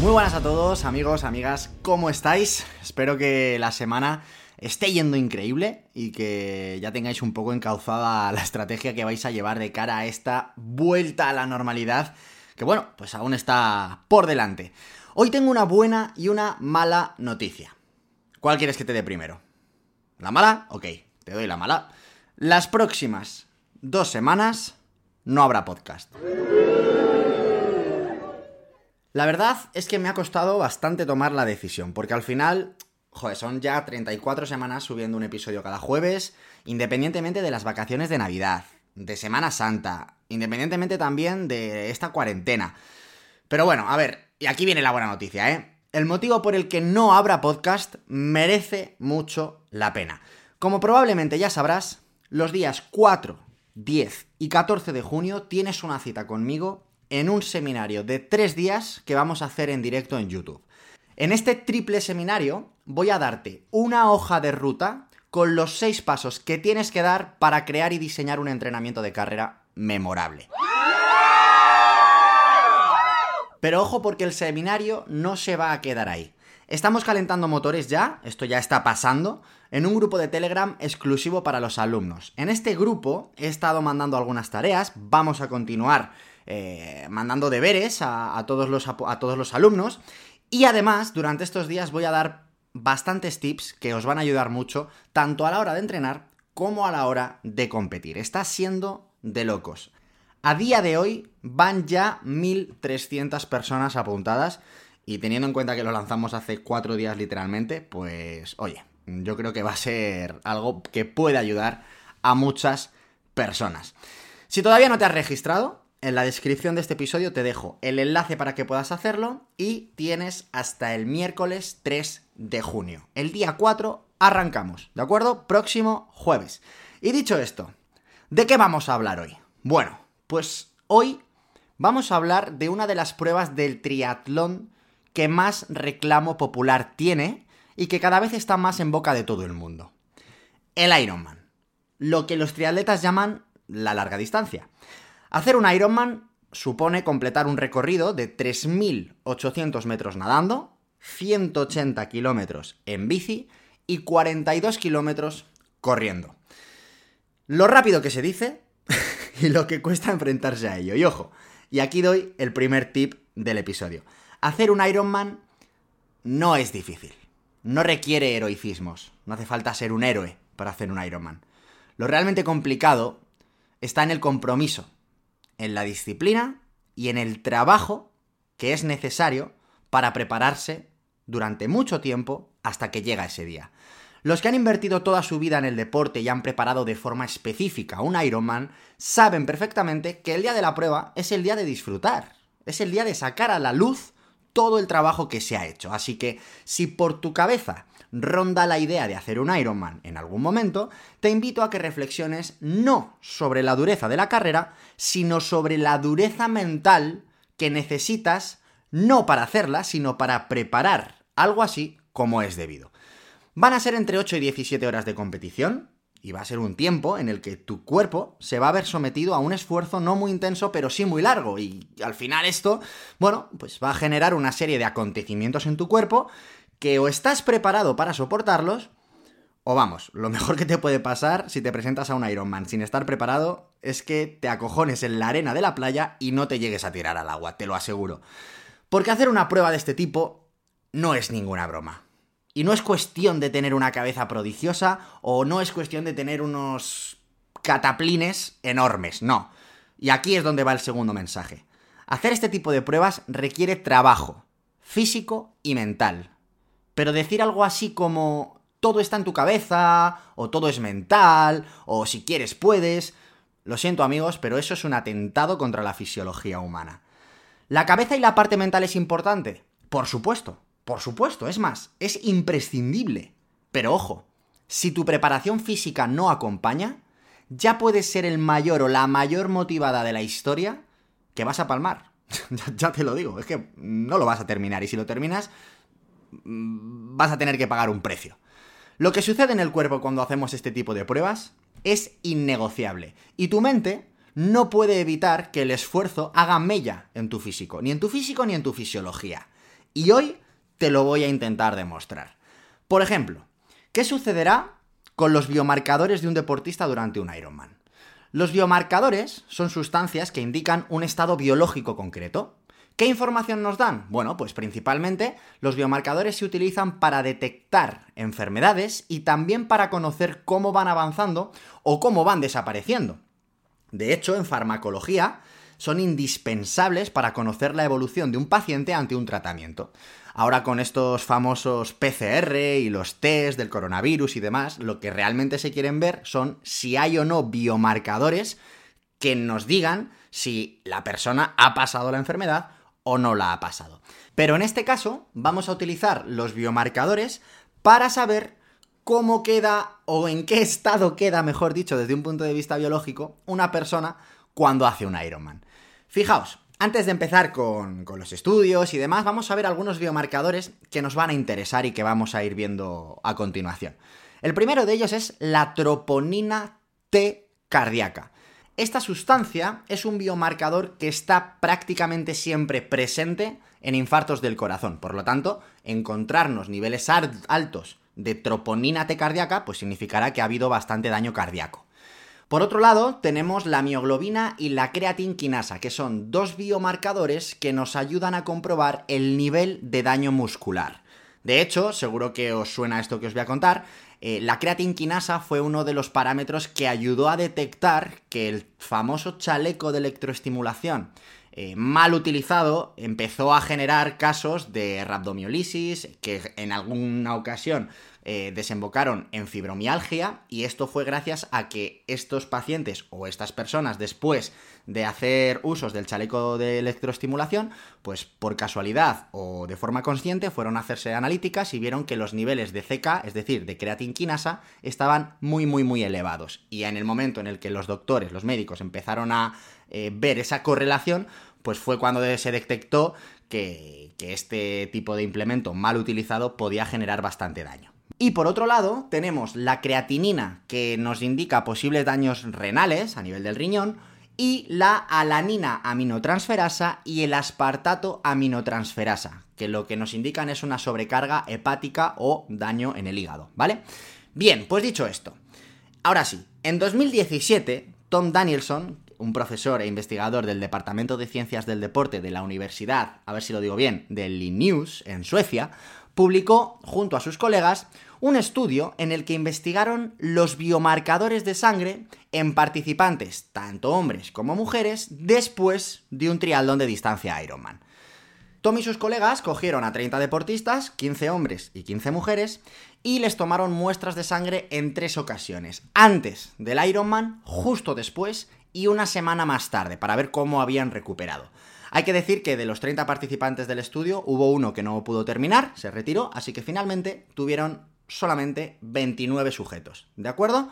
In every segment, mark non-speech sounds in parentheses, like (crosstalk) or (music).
Muy buenas a todos, amigos, amigas, ¿cómo estáis? Espero que la semana esté yendo increíble y que ya tengáis un poco encauzada (laughs) la estrategia que vais a llevar de cara a esta vuelta a la normalidad, que bueno, pues aún está por delante. Hoy tengo una buena y una mala noticia. ¿Cuál quieres que te dé primero? ¿La mala? Ok, te doy la mala. Las próximas dos semanas no habrá podcast. La verdad es que me ha costado bastante tomar la decisión, porque al final, joder, son ya 34 semanas subiendo un episodio cada jueves, independientemente de las vacaciones de Navidad, de Semana Santa, independientemente también de esta cuarentena. Pero bueno, a ver, y aquí viene la buena noticia, ¿eh? El motivo por el que no habrá podcast merece mucho la pena. Como probablemente ya sabrás, los días 4, 10 y 14 de junio tienes una cita conmigo en un seminario de tres días que vamos a hacer en directo en YouTube. En este triple seminario voy a darte una hoja de ruta con los seis pasos que tienes que dar para crear y diseñar un entrenamiento de carrera memorable. Pero ojo porque el seminario no se va a quedar ahí. Estamos calentando motores ya, esto ya está pasando, en un grupo de Telegram exclusivo para los alumnos. En este grupo he estado mandando algunas tareas, vamos a continuar eh, mandando deberes a, todos los, a todos los alumnos. Y además, durante estos días voy a dar bastantes tips que os van a ayudar mucho, tanto a la hora de entrenar como a la hora de competir. Está siendo de locos. A día de hoy van ya 1.300 personas apuntadas y teniendo en cuenta que lo lanzamos hace cuatro días literalmente, pues oye, yo creo que va a ser algo que puede ayudar a muchas personas. Si todavía no te has registrado, en la descripción de este episodio te dejo el enlace para que puedas hacerlo y tienes hasta el miércoles 3 de junio. El día 4 arrancamos, ¿de acuerdo? Próximo jueves. Y dicho esto, ¿de qué vamos a hablar hoy? Bueno, pues hoy vamos a hablar de una de las pruebas del triatlón que más reclamo popular tiene y que cada vez está más en boca de todo el mundo. El Ironman. Lo que los triatletas llaman la larga distancia. Hacer un Ironman supone completar un recorrido de 3.800 metros nadando, 180 kilómetros en bici y 42 kilómetros corriendo. Lo rápido que se dice (laughs) y lo que cuesta enfrentarse a ello. Y ojo, y aquí doy el primer tip del episodio. Hacer un Ironman no es difícil. No requiere heroicismos. No hace falta ser un héroe para hacer un Ironman. Lo realmente complicado está en el compromiso en la disciplina y en el trabajo que es necesario para prepararse durante mucho tiempo hasta que llega ese día. Los que han invertido toda su vida en el deporte y han preparado de forma específica un Ironman saben perfectamente que el día de la prueba es el día de disfrutar, es el día de sacar a la luz todo el trabajo que se ha hecho. Así que si por tu cabeza ronda la idea de hacer un Ironman en algún momento, te invito a que reflexiones no sobre la dureza de la carrera, sino sobre la dureza mental que necesitas no para hacerla, sino para preparar algo así como es debido. Van a ser entre 8 y 17 horas de competición, y va a ser un tiempo en el que tu cuerpo se va a ver sometido a un esfuerzo no muy intenso, pero sí muy largo. Y al final esto, bueno, pues va a generar una serie de acontecimientos en tu cuerpo que o estás preparado para soportarlos, o vamos, lo mejor que te puede pasar si te presentas a un Ironman sin estar preparado es que te acojones en la arena de la playa y no te llegues a tirar al agua, te lo aseguro. Porque hacer una prueba de este tipo no es ninguna broma. Y no es cuestión de tener una cabeza prodigiosa o no es cuestión de tener unos cataplines enormes, no. Y aquí es donde va el segundo mensaje. Hacer este tipo de pruebas requiere trabajo, físico y mental. Pero decir algo así como todo está en tu cabeza, o todo es mental, o si quieres puedes, lo siento amigos, pero eso es un atentado contra la fisiología humana. ¿La cabeza y la parte mental es importante? Por supuesto, Por supuesto, es más, es imprescindible. Pero ojo, si tu preparación física no acompaña, ya puedes ser el mayor o la mayor motivada de la historia que vas a palmar. (laughs) ya te lo digo, es que no lo vas a terminar y si lo terminas vas a tener que pagar un precio. Lo que sucede en el cuerpo cuando hacemos este tipo de pruebas es innegociable y tu mente no puede evitar que el esfuerzo haga mella en tu físico, ni en tu físico ni en tu fisiología. Y hoy te lo voy a intentar demostrar. Por ejemplo, ¿qué sucederá con los biomarcadores de un deportista durante un Ironman? Los biomarcadores son sustancias que indican un estado biológico concreto. ¿Qué información nos dan? Bueno, pues principalmente los biomarcadores se utilizan para detectar enfermedades y también para conocer cómo van avanzando o cómo van desapareciendo. De hecho, en farmacología son indispensables para conocer la evolución de un paciente ante un tratamiento. Ahora con estos famosos PCR y los test del coronavirus y demás, lo que realmente se quieren ver son si hay o no biomarcadores que nos digan si la persona ha pasado la enfermedad o no la ha pasado. Pero en este caso vamos a utilizar los biomarcadores para saber cómo queda o en qué estado queda, mejor dicho, desde un punto de vista biológico, una persona cuando hace un Ironman. Fijaos, antes de empezar con, los estudios y demás, vamos a ver algunos biomarcadores que nos van a interesar y que vamos a ir viendo a continuación. El primero de ellos es la troponina T cardíaca. Esta sustancia es un biomarcador que está prácticamente siempre presente en infartos del corazón. Por lo tanto, encontrarnos niveles altos de troponina T cardíaca, pues significará que ha habido bastante daño cardíaco. Por otro lado, tenemos la mioglobina y la creatinquinasa, que son dos biomarcadores que nos ayudan a comprobar el nivel de daño muscular. De hecho, seguro que os suena esto que os voy a contar, eh, la creatinquinasa fue uno de los parámetros que ayudó a detectar que el famoso chaleco de electroestimulación eh, mal utilizado empezó a generar casos de rhabdomiolisis que en alguna ocasión eh, desembocaron en fibromialgia y esto fue gracias a que estos pacientes o estas personas después de hacer usos del chaleco de electroestimulación, pues por casualidad o de forma consciente fueron a hacerse analíticas y vieron que los niveles de CK, es decir, de creatinquinasa, estaban muy muy muy elevados. Y en el momento en el que los doctores, los médicos empezaron a eh, ver esa correlación, pues fue cuando se detectó que, que este tipo de implemento mal utilizado podía generar bastante daño. Y por otro lado, tenemos la creatinina, que nos indica posibles daños renales a nivel del riñón, y la alanina aminotransferasa y el aspartato aminotransferasa, que lo que nos indican es una sobrecarga hepática o daño en el hígado, ¿vale? Bien, pues dicho esto, ahora sí, en 2017, Tom Danielson, un profesor e investigador del Departamento de Ciencias del Deporte de la Universidad, a ver si lo digo bien, de Linnaeus, en Suecia, publicó, junto a sus colegas, un estudio en el que investigaron los biomarcadores de sangre en participantes, tanto hombres como mujeres, después de un triatlón de distancia Ironman. Tom y sus colegas cogieron a 30 deportistas, 15 hombres y 15 mujeres, y les tomaron muestras de sangre en tres ocasiones, antes del Ironman, justo después y una semana más tarde, para ver cómo habían recuperado. Hay que decir que de los 30 participantes del estudio hubo uno que no pudo terminar, se retiró, así que finalmente tuvieron solamente 29 sujetos, ¿de acuerdo?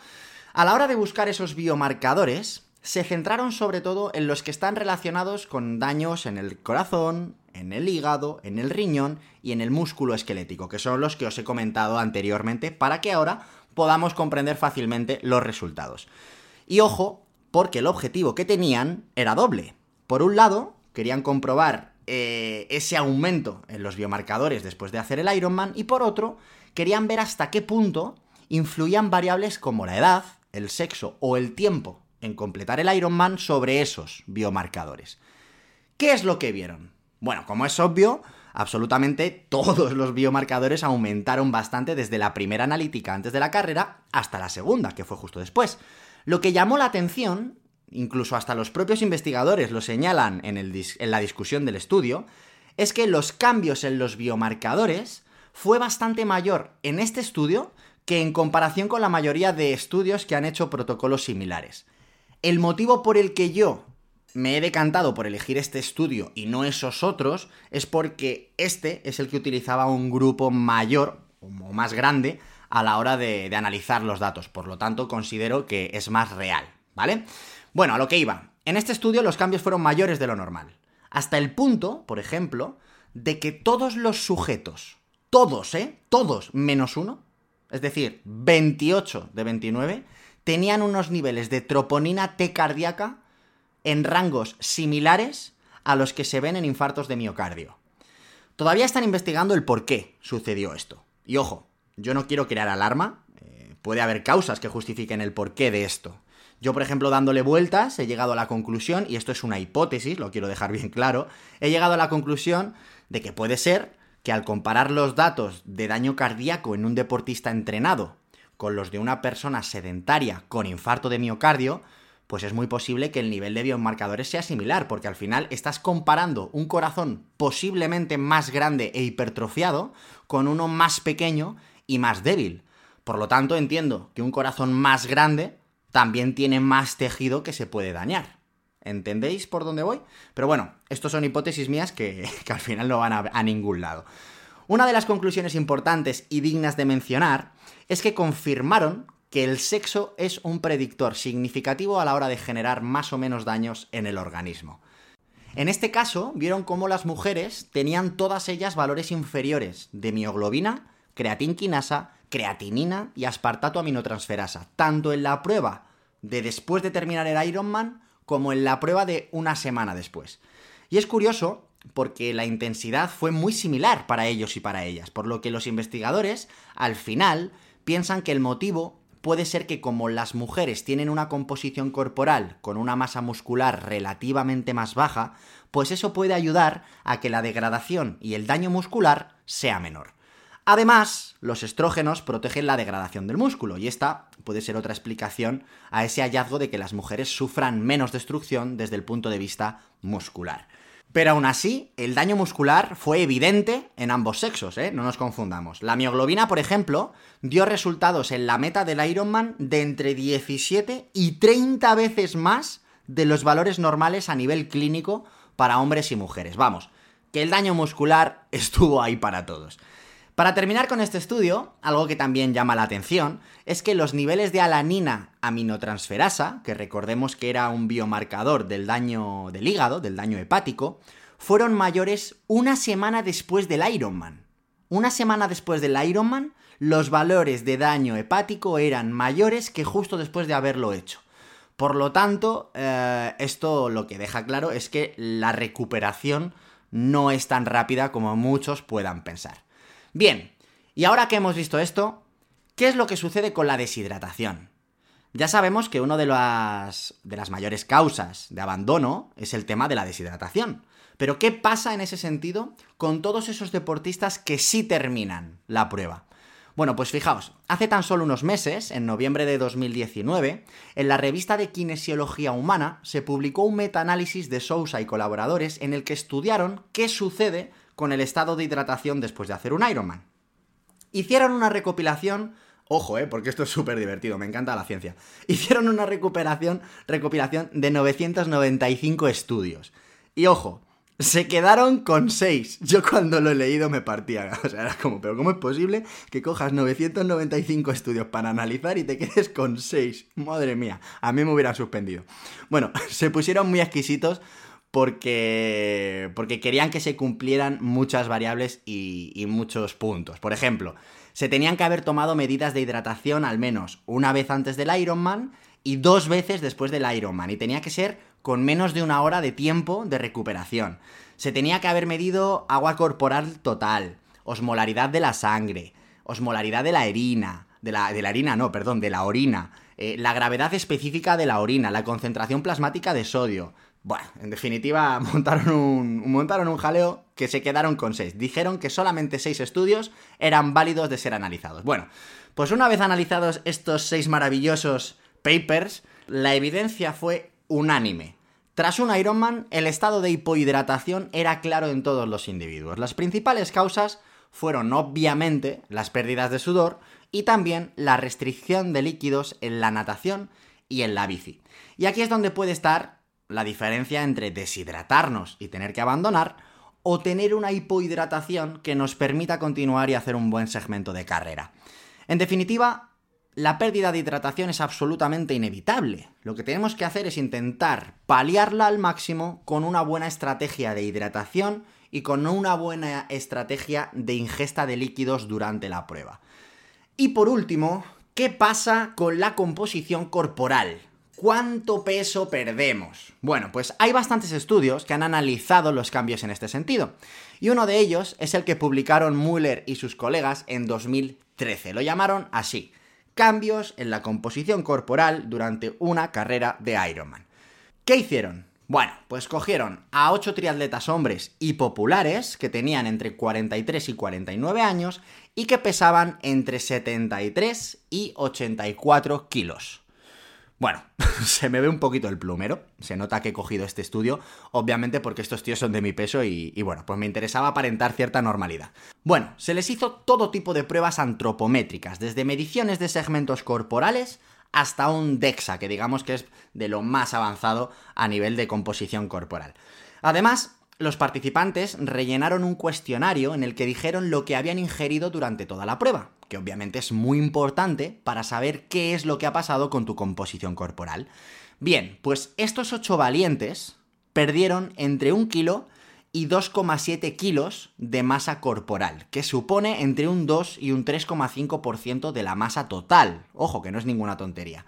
A la hora de buscar esos biomarcadores, se centraron sobre todo en los que están relacionados con daños en el corazón, en el hígado, en el riñón y en el músculo esquelético, que son los que os he comentado anteriormente, para que ahora podamos comprender fácilmente los resultados. Y ojo, porque el objetivo que tenían era doble. Por un lado, querían comprobar eh, ese aumento en los biomarcadores después de hacer el Ironman y por otro, querían ver hasta qué punto influían variables como la edad, el sexo o el tiempo en completar el Ironman sobre esos biomarcadores. ¿Qué es lo que vieron? Bueno, como es obvio, absolutamente todos los biomarcadores aumentaron bastante desde la primera analítica antes de la carrera hasta la segunda, que fue justo después. Lo que llamó la atención incluso hasta los propios investigadores lo señalan en, la discusión del estudio, es que los cambios en los biomarcadores fue bastante mayor en este estudio que en comparación con la mayoría de estudios que han hecho protocolos similares. El motivo por el que yo me he decantado por elegir este estudio y no esos otros, es porque este es el que utilizaba un grupo mayor o más grande a la hora de analizar los datos. Por lo tanto, considero que es más real, ¿vale? Bueno, a lo que iba. En este estudio los cambios fueron mayores de lo normal. Hasta el punto, por ejemplo, de que todos los sujetos, todos, ¿eh? Todos, menos uno, es decir, 28 de 29, tenían unos niveles de troponina T cardíaca en rangos similares a los que se ven en infartos de miocardio. Todavía están investigando el por qué sucedió esto. Y ojo, yo no quiero crear alarma, eh, puede haber causas que justifiquen el porqué de esto. Yo, por ejemplo, dándole vueltas, he llegado a la conclusión, y esto es una hipótesis, lo quiero dejar bien claro, he llegado a la conclusión de que puede ser que al comparar los datos de daño cardíaco en un deportista entrenado con los de una persona sedentaria con infarto de miocardio, pues es muy posible que el nivel de biomarcadores sea similar, porque al final estás comparando un corazón posiblemente más grande e hipertrofiado con uno más pequeño y más débil. Por lo tanto, entiendo que un corazón más grande también tiene más tejido que se puede dañar. ¿Entendéis por dónde voy? Pero bueno, estos son hipótesis mías (laughs) que, al final no van a, a ningún lado. Una de las conclusiones importantes y dignas de mencionar es que confirmaron que el sexo es un predictor significativo a la hora de generar más o menos daños en el organismo. En este caso, vieron cómo las mujeres tenían todas ellas valores inferiores de mioglobina, creatinquinasa, creatinina y aspartato aminotransferasa, tanto en la prueba de después de terminar el Ironman como en la prueba de una semana después. Y es curioso porque la intensidad fue muy similar para ellos y para ellas, por lo que los investigadores, al final, piensan que el motivo puede ser que como las mujeres tienen una composición corporal con una masa muscular relativamente más baja, pues eso puede ayudar a que la degradación y el daño muscular sea menor. Además, los estrógenos protegen la degradación del músculo, y esta puede ser otra explicación a ese hallazgo de que las mujeres sufran menos destrucción desde el punto de vista muscular. Pero aún así, el daño muscular fue evidente en ambos sexos, ¿eh? No nos confundamos. La mioglobina, por ejemplo, dio resultados en la meta del Ironman de entre 17 y 30 veces más de los valores normales a nivel clínico para hombres y mujeres. Vamos, que el daño muscular (laughs) estuvo ahí para todos. Para terminar con este estudio, algo que también llama la atención es que los niveles de alanina aminotransferasa, que recordemos que era un biomarcador del daño del hígado, del daño hepático, fueron mayores una semana después del Ironman. Una semana después del Ironman, los valores de daño hepático eran mayores que justo después de haberlo hecho. Por lo tanto, eh, esto lo que deja claro es que la recuperación no es tan rápida como muchos puedan pensar. Bien, y ahora que hemos visto esto, ¿qué es lo que sucede con la deshidratación? Ya sabemos que una de las, de las mayores causas de abandono es el tema de la deshidratación. Pero ¿qué pasa en ese sentido con todos esos deportistas que sí terminan la prueba? Bueno, pues fijaos, hace tan solo unos meses, en noviembre de 2019, en la revista de Kinesiología Humana se publicó un metaanálisis de Sousa y colaboradores en el que estudiaron qué sucede con el estado de hidratación después de hacer un Ironman. Hicieron una recopilación Ojo, eh, porque esto es súper divertido, me encanta la ciencia. (laughs) Hicieron una recuperación, recopilación de 995 estudios. Y ojo, se quedaron con 6. Yo cuando lo he leído me partía. (laughs) O sea, era como, pero ¿cómo es posible que cojas 995 estudios para analizar y te quedes con 6? Madre mía, a mí me hubieran suspendido. Bueno, (laughs) se pusieron muy exquisitos porque, porque querían que se cumplieran muchas variables y, muchos puntos. Por ejemplo, se tenían que haber tomado medidas de hidratación al menos una vez antes del Ironman y dos veces después del Ironman. Y tenía que ser con menos de una hora de tiempo de recuperación. Se tenía que haber medido agua corporal total, osmolaridad de la sangre, osmolaridad de la orina, de la, de la harina, no, perdón, de la orina, eh, la gravedad específica de la orina, la concentración plasmática de sodio, bueno, en definitiva, (laughs) montaron un, montaron un jaleo que se quedaron con seis. Dijeron que solamente seis estudios eran válidos de ser analizados. Bueno, pues una vez analizados estos seis maravillosos papers, la evidencia fue unánime. Tras un Ironman, el estado de hipohidratación era claro en todos los individuos. Las principales causas fueron obviamente las pérdidas de sudor y también la restricción de líquidos en la natación y en la bici. Y aquí es donde puede estar la diferencia entre deshidratarnos y tener que abandonar o tener una hipohidratación que nos permita continuar y hacer un buen segmento de carrera. En definitiva, la pérdida de hidratación es absolutamente inevitable. Lo que tenemos que hacer es intentar paliarla al máximo con una buena estrategia de hidratación y con una buena estrategia de ingesta de líquidos durante la prueba. Y por último, ¿qué pasa con la composición corporal? ¿Cuánto peso perdemos? Bueno, pues hay bastantes estudios que han analizado los cambios en este sentido. Y uno de ellos es el que publicaron Muller y sus colegas en 2013. Lo llamaron así, cambios en la composición corporal durante una carrera de Ironman. ¿Qué hicieron? Bueno, pues cogieron a 8 triatletas hombres y populares que tenían entre 43 y 49 años y que pesaban entre 73 y 84 kilos. Bueno, (laughs) se me ve un poquito el plumero, se nota que he cogido este estudio, obviamente porque estos tíos son de mi peso y, bueno, pues me interesaba aparentar cierta normalidad. Bueno, se les hizo todo tipo de pruebas antropométricas, desde mediciones de segmentos corporales hasta un DEXA, que digamos que es de lo más avanzado a nivel de composición corporal. Además, los participantes rellenaron un cuestionario en el que dijeron lo que habían ingerido durante toda la prueba, que obviamente es muy importante para saber qué es lo que ha pasado con tu composición corporal. Bien, pues estos ocho valientes perdieron entre un kilo y 2,7 kilos de masa corporal, que supone entre un 2 y un 3,5% de la masa total. Ojo, que no es ninguna tontería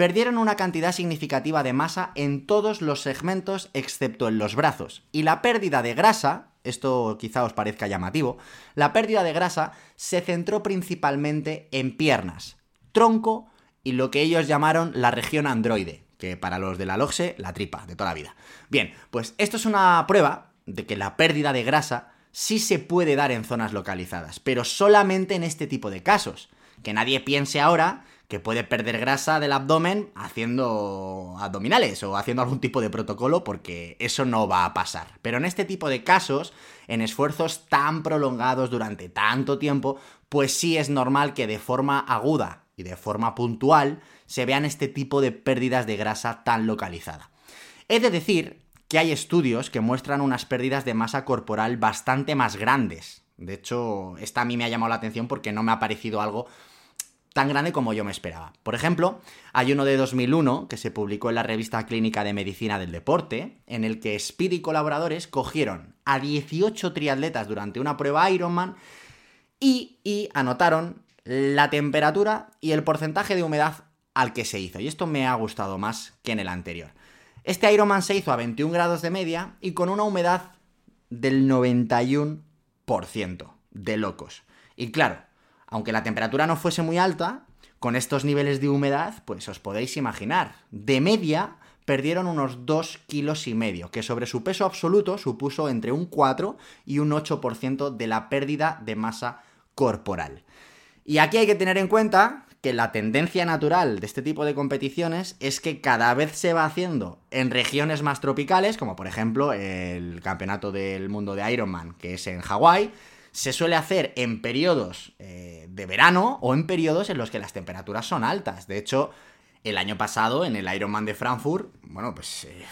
perdieron una cantidad significativa de masa en todos los segmentos excepto en los brazos. Y la pérdida de grasa, esto quizá os parezca llamativo, la pérdida de grasa se centró principalmente en piernas, tronco y lo que ellos llamaron la región androide, que para los de la LOGSE, la tripa de toda la vida. Bien, pues esto es una prueba de que la pérdida de grasa sí se puede dar en zonas localizadas, pero solamente en este tipo de casos. Que nadie piense ahora que puede perder grasa del abdomen haciendo abdominales o haciendo algún tipo de protocolo porque eso no va a pasar. Pero en este tipo de casos, en esfuerzos tan prolongados durante tanto tiempo, pues sí es normal que de forma aguda y de forma puntual se vean este tipo de pérdidas de grasa tan localizada. He de decir que hay estudios que muestran unas pérdidas de masa corporal bastante más grandes. De hecho, esta a mí me ha llamado la atención porque no me ha parecido algo tan grande como yo me esperaba. Por ejemplo, hay uno de 2001 que se publicó en la revista Clínica de Medicina del Deporte, en el que Speed y colaboradores cogieron a 18 triatletas durante una prueba Ironman y, y anotaron la temperatura y el porcentaje de humedad al que se hizo. Y esto me ha gustado más que en el anterior. Este Ironman se hizo a 21 grados de media y con una humedad del 91%. De locos. Y claro, aunque la temperatura no fuese muy alta, con estos niveles de humedad, pues os podéis imaginar, de media perdieron unos 2 kilos y medio, que sobre su peso absoluto supuso entre un 4 y un 8% de la pérdida de masa corporal. Y aquí hay que tener en cuenta que la tendencia natural de este tipo de competiciones es que cada vez se va haciendo en regiones más tropicales, como por ejemplo el Campeonato del Mundo de Ironman, que es en Hawái, se suele hacer en periodos eh, de verano o en periodos en los que las temperaturas son altas. De hecho, el año pasado en el Ironman de Frankfurt, bueno, pues eh,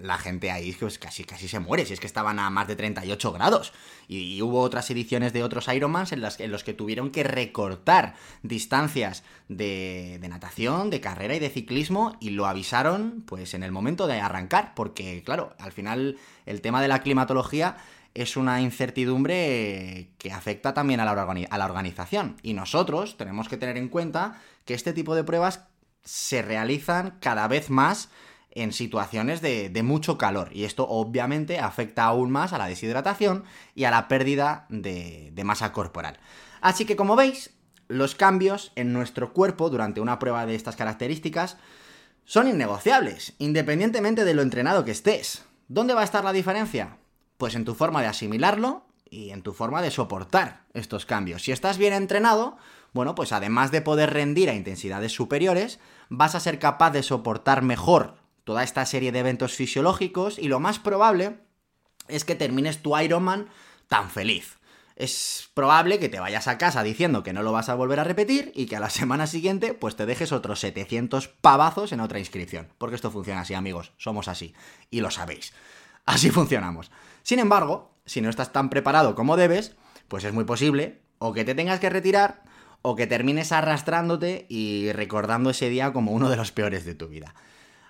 la gente ahí pues, casi, casi se muere, si es que estaban a más de 38 grados. Y, hubo otras ediciones de otros Ironmans en, las, en los que tuvieron que recortar distancias de, de natación, de carrera y de ciclismo y lo avisaron pues en el momento de arrancar, porque claro, al final el tema de la climatología es una incertidumbre que afecta también a la, a la organización. Y nosotros tenemos que tener en cuenta que este tipo de pruebas se realizan cada vez más en situaciones de, mucho calor. Y esto obviamente afecta aún más a la deshidratación y a la pérdida de, de masa corporal. Así que como veis, los cambios en nuestro cuerpo durante una prueba de estas características son innegociables, independientemente de lo entrenado que estés. ¿Dónde va a estar la diferencia? Pues en tu forma de asimilarlo y en tu forma de soportar estos cambios. Si estás bien entrenado, bueno, pues además de poder rendir a intensidades superiores, vas a ser capaz de soportar mejor toda esta serie de eventos fisiológicos y lo más probable es que termines tu Ironman tan feliz. es probable que te vayas a casa diciendo que no lo vas a volver a repetir y que a la (laughs) semana siguiente pues te dejes otros 700 pavazos en otra inscripción. Porque esto funciona así, amigos, somos así. Y lo sabéis. Así (laughs) funcionamos. Sin embargo, si no estás tan preparado como debes, pues es muy posible o que te tengas que retirar o que termines arrastrándote y recordando ese día como uno de los peores de tu vida.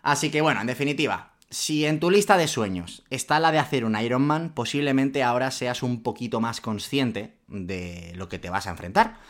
Así que bueno, en definitiva, si en tu lista de sueños está la de hacer un Ironman, posiblemente ahora seas un poquito más consciente de lo que te vas a enfrentar.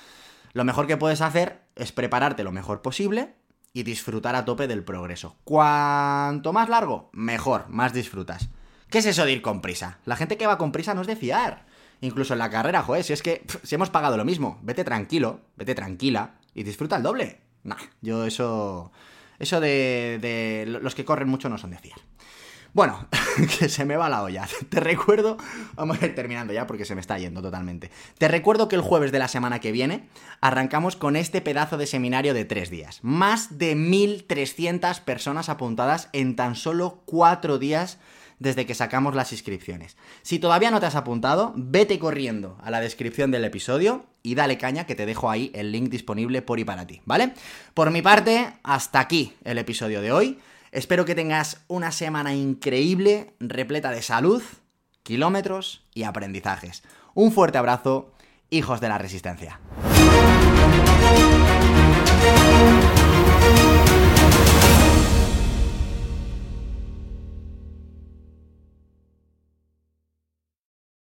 Lo mejor que puedes hacer es prepararte lo mejor posible y disfrutar a tope del progreso. Cuanto más largo, mejor, más disfrutas. ¿Qué es eso de ir con prisa? La gente que va con prisa no es de fiar. Incluso en la carrera, joder, si es que si hemos pagado lo mismo, vete tranquilo, vete tranquila y disfruta el doble. Nah, yo eso. Eso de, de los que corren mucho no son de fiar. Bueno, (laughs) que se me va la olla. (laughs) Te recuerdo, vamos a ir terminando ya porque se me está yendo totalmente. Te recuerdo que el jueves de la semana que viene arrancamos con este pedazo de seminario de tres días. Más de 1.300 personas apuntadas en tan solo cuatro días desde que sacamos las inscripciones. Si todavía no te has apuntado, vete corriendo a la descripción del episodio y dale caña que te dejo ahí el link disponible por y para ti, ¿vale? Por mi parte, hasta aquí el episodio de hoy. Espero que tengas una semana increíble, repleta de salud, kilómetros y aprendizajes. Un fuerte abrazo, hijos de la resistencia.